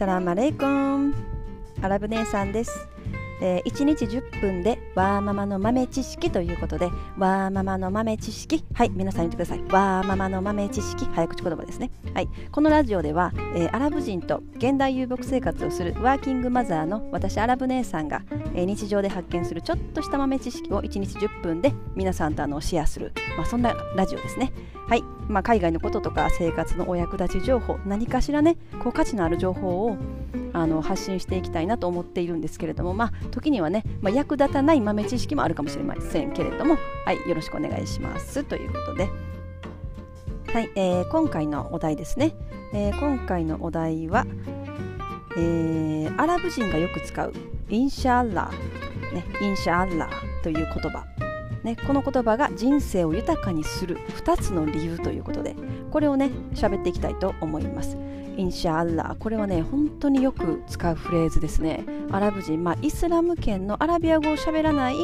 サラマレイコンアラブ姉さんです、えー、1日10分でワーママの豆知識ということでワーママの豆知識はい皆さん言ってください。ワーママの豆知識早口言葉ですね。はい。このラジオでは、えー、アラブ人と現代遊牧生活をするワーキングマザーの私アラブ姉さんが、えー、日常で発見するちょっとした豆知識を1日10分で皆さんとあのシェアする、まあ、そんなラジオですね。はい、まあ、海外のこととか生活のお役立ち情報何かしらねこう価値のある情報をあの発信していきたいなと思っているんですけれども、まあ、時にはね、まあ、役立たない豆知識もあるかもしれませんけれども、はい、よろしくお願いします。ということで、はいえー、今回のお題ですね、えー、今回のお題は、えー、アラブ人がよく使うインシャアラー、ね、インシャアラーという言葉。ね、この言葉が人生を豊かにする2つの理由ということでこれをね喋っていきたいと思います。إن شاء الله これはね本当によく使うフレーズですね。アラブ人、まあ、イスラム圏のアラビア語を喋らない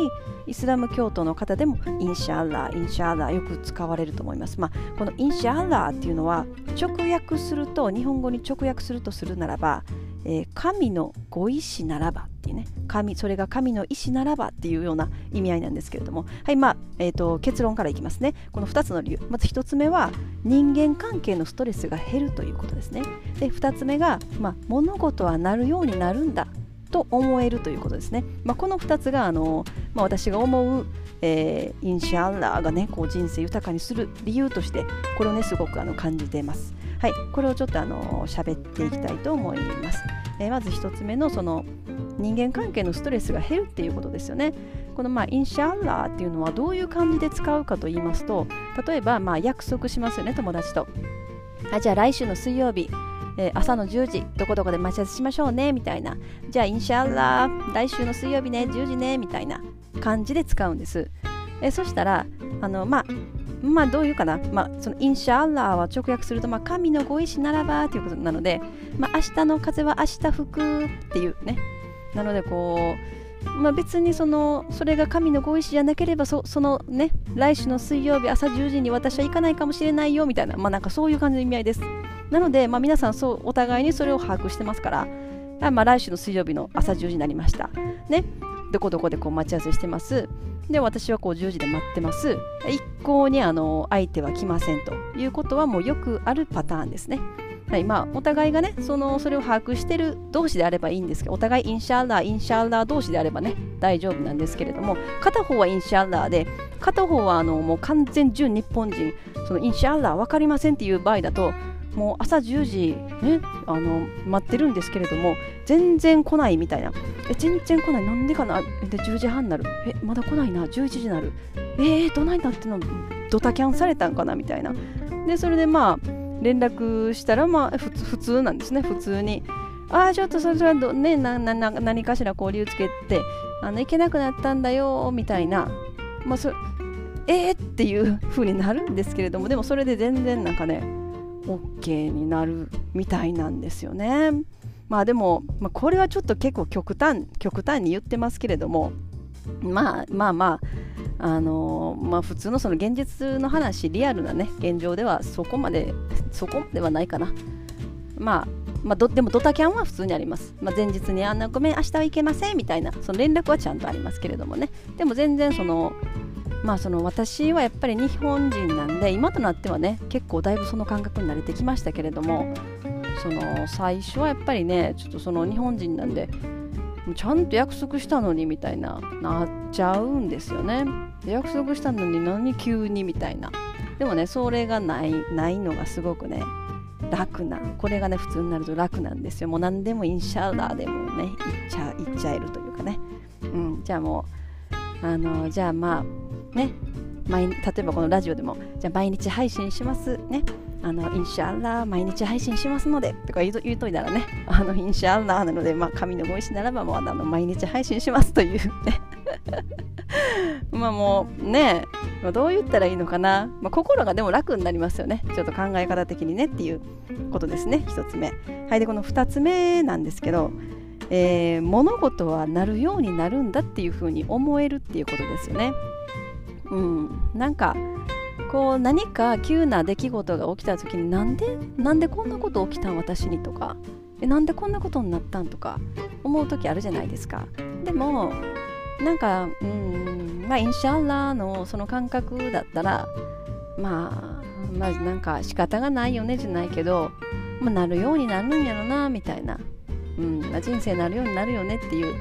イスラム教徒の方でもإن شاء الله إن شاء الله よく使われると思います、まあ、この إن شاء الله っていうのは直訳すると日本語に直訳するとするならば、えー、神のご意志ならばっていうね神それが神の意志ならばっていうような意味合いなんですけれどもはいまあ、えーと、結論からいきますね。この2つの理由。まず1つ目は人間関係のストレスが減るということですね。で2つ目が、まあ、物事はなるようになるんだと思えるということですね、まあ、この2つがあの、まあ、私が思うえー、インシャアラーがねこう人生豊かにする理由としてこれをねすごくあの感じています。はいこれをちょっとあの喋っていきたいと思います、えー、まず1つ目のその人間関係のストレスが減るっていうことですよね。このまあインシャアラーっていうのはどういう感じで使うかと言いますと例えばまあ約束しますよね友達と。あじゃあ来週の水曜日、えー、朝の10時どこどこで待ち合わせしましょうねみたいなじゃあインシャアラー来週の水曜日ね10時ねみたいな感じで使うんです。えー、そしたらあのまあまあどういうかな、まあ、そのインシャアラーは直訳すると、まあ、神のご意志ならばということなので、まあ、明日の風は明日吹くっていうね。なのでこう、まあ、別にそのそれが神のご意志じゃなければそそのね来週の水曜日朝10時に私は行かないかもしれないよみたいなまあなんかそういう感じの意味合いです。なので、まあ、皆さんそうお互いにそれを把握してますからまあ、来週の水曜日の朝10時になりましたね。どこどこでこう待ち合わせしてます。で私はこう10時で待ってます。一向にあの相手は来ませんということはもうよくあるパターンですね。はいまあ、お互いがねそのそれを把握してる同士であればいいんですけどお互いインシャーラーインシャーラー同士であればね大丈夫なんですけれども片方はインシャーラーで片方はあのもう完全純日本人そのインシャーラー分かりませんっていう場合だともう朝10時ねあの待ってるんですけれども全然来ないみたいな。え全然来ない。なんでかな。で10時半になる。えまだ来ないな。11時になる。えー、どないなっての。ドタキャンされたんかなみたいな。でそれでまあ連絡したら、まあ、普通なんですね、普通に。ああ、ちょっとそれはど、ね、ななな何かしら交流つけて、あの行けなくなったんだよ、みたいな、まあ、そえー、っていう風になるんですけれども、でもそれで全然なんかね、OK になるみたいなんですよね。まあでも、まあ、これはちょっと結構極端、極端に言ってますけれども、まあまあまあ、あのまあ、普通のその現実の話リアルなね現状ではそこまでそこではないかな。まあまあ、でもドタキャンは普通にあります、まあ、前日にあんなごめん明日は行けませんみたいなその連絡はちゃんとありますけれどもね。でも全然そのまあその私はやっぱり日本人なんで今となってはね結構だいぶその感覚に慣れてきましたけれどもその最初はやっぱりねちょっとその日本人なんでちゃんと約束したのにみたいななっちゃうんですよね。約束したのに何急にみたいな。でもねそれがないないのがすごくね楽な。これがね普通になると楽なんですよ。もう何でもインシャーラーでもねいっちゃいっちゃえるというかね。うん。じゃあもうあのじゃあまあね。毎例えばこのラジオでもじゃあ毎日配信しますね。あのインシャアラー毎日配信しますのでとか言うといたらねあのインシャアラーなので、まあ、神のご意志ならばもうあの毎日配信しますというね。まあもうね、まあ、どう言ったらいいのかな、まあ、心がでも楽になりますよね。ちょっと考え方的にねっていうことですね。1つ目。はいでこの2つ目なんですけどえー、物事はなるようになるんだっていうふうに思えるっていうことですよね。うん、なんかこう何か急な出来事が起きた時になんでなんでこんなこと起きたん私にとかえなんでこんなことになったんとか思う時あるじゃないですか。でもなんかうんまあインシャッラーのその感覚だったらまあまあなんか仕方がないよねじゃないけど、まあ、なるようになるんやろなみたいな、うんまあ、人生なるようになるよねっていう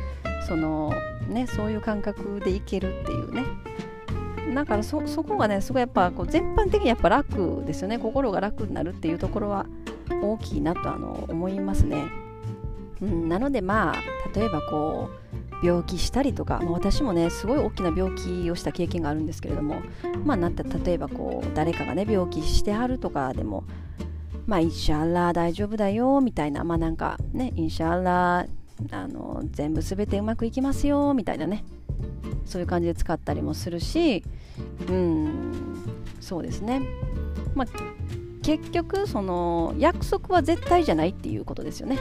そのねそういう感覚でいけるっていうね。だからそこがねすごいやっぱこう全般的にやっぱ楽ですよね。心が楽になるっていうところは大きいなとあの思いますね、うん、なのでまあ例えばこう病気したりとか、まあ、私もねすごい大きな病気をした経験があるんですけれどもまあなった例えばこう誰かがね病気してはるとかでもまあインシャーラー大丈夫だよみたいなまあなんかねインシャーラーあの全部全てうまくいきますよみたいなねそういう感じで使ったりもするしうんそうですね。まあ結局その約束は絶対じゃないっていうことですよね。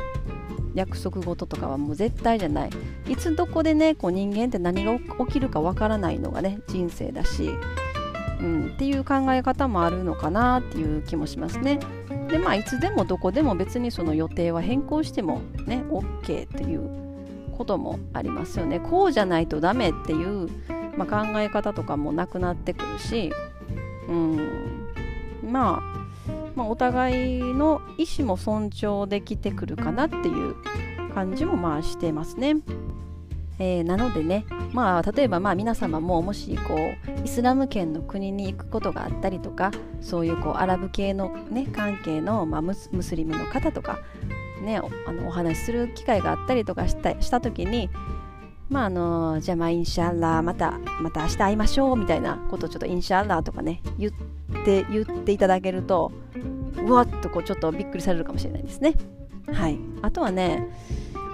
約束事とかはもう絶対じゃない。いつどこでねこう人間って何が起きるかわからないのがね人生だし、うん、っていう考え方もあるのかなっていう気もしますね。でまあいつでもどこでも別にその予定は変更してもね OK っていうこともありますよね。こうじゃないとダメっていう、まあ、考え方とかもなくなってくるしうんまあまあ、お互いの意思も尊重できてくるかなっていう感じもまあしてますね。えー、なのでね、まあ、例えばまあ皆様ももしこうイスラム圏の国に行くことがあったりとかそういうこうアラブ系の、ね、関係の、まあ、ムスリムの方とか、ね、あのお話しする機会があったりとかしたした時にまああのじゃあまあインシャッラーまたまた明日会いましょうみたいなことをちょっとインシャッラーとかね言って言っていただけるとうわっとこうちょっとびっくりされるかもしれないですね。はい、あとはね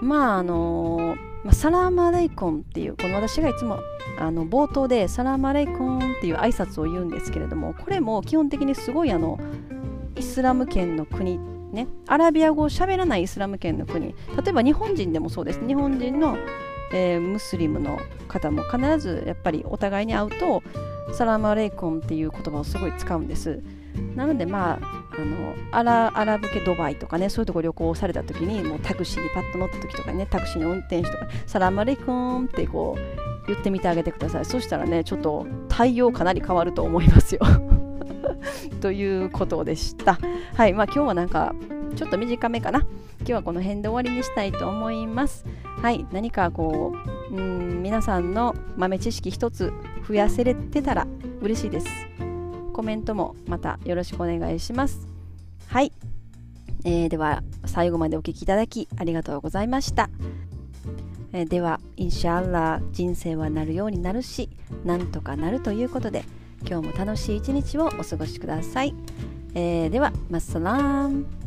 まああのまあ、サラーマレイコンっていうこの私がいつもあの冒頭でサラーマレイコンっていう挨拶を言うんですけれどもこれも基本的にすごいあのイスラム圏の国ねアラビア語を喋らないイスラム圏の国例えば日本人でもそうです日本人の、えー、ムスリムの方も必ずやっぱりお互いに会うとサラマレイコンっていう言葉をすごい使うんです。なのでまああのアラアラブ系ドバイとかねそういうとこ旅行された時にもうタクシーにパッと乗った時とかねタクシーの運転手とか「サラマレイコン」ってこう言ってみてあげてください。そしたらねちょっと対応かなり変わると思いますよ。ということでした。はい。まあ今日はなんかちょっと短めかな今日はこの辺で終わりにしたいと思いますはい何かこううん皆さんの豆知識一つ増やせれてたら嬉しいですコメントもまたよろしくお願いします。はい、えー、では最後までお聴きいただきありがとうございました。えー、では、インシャアラー人生はなるようになるし、なんとかなるということで、今日も楽しい一日をお過ごしください。えー、では、マッサラーム。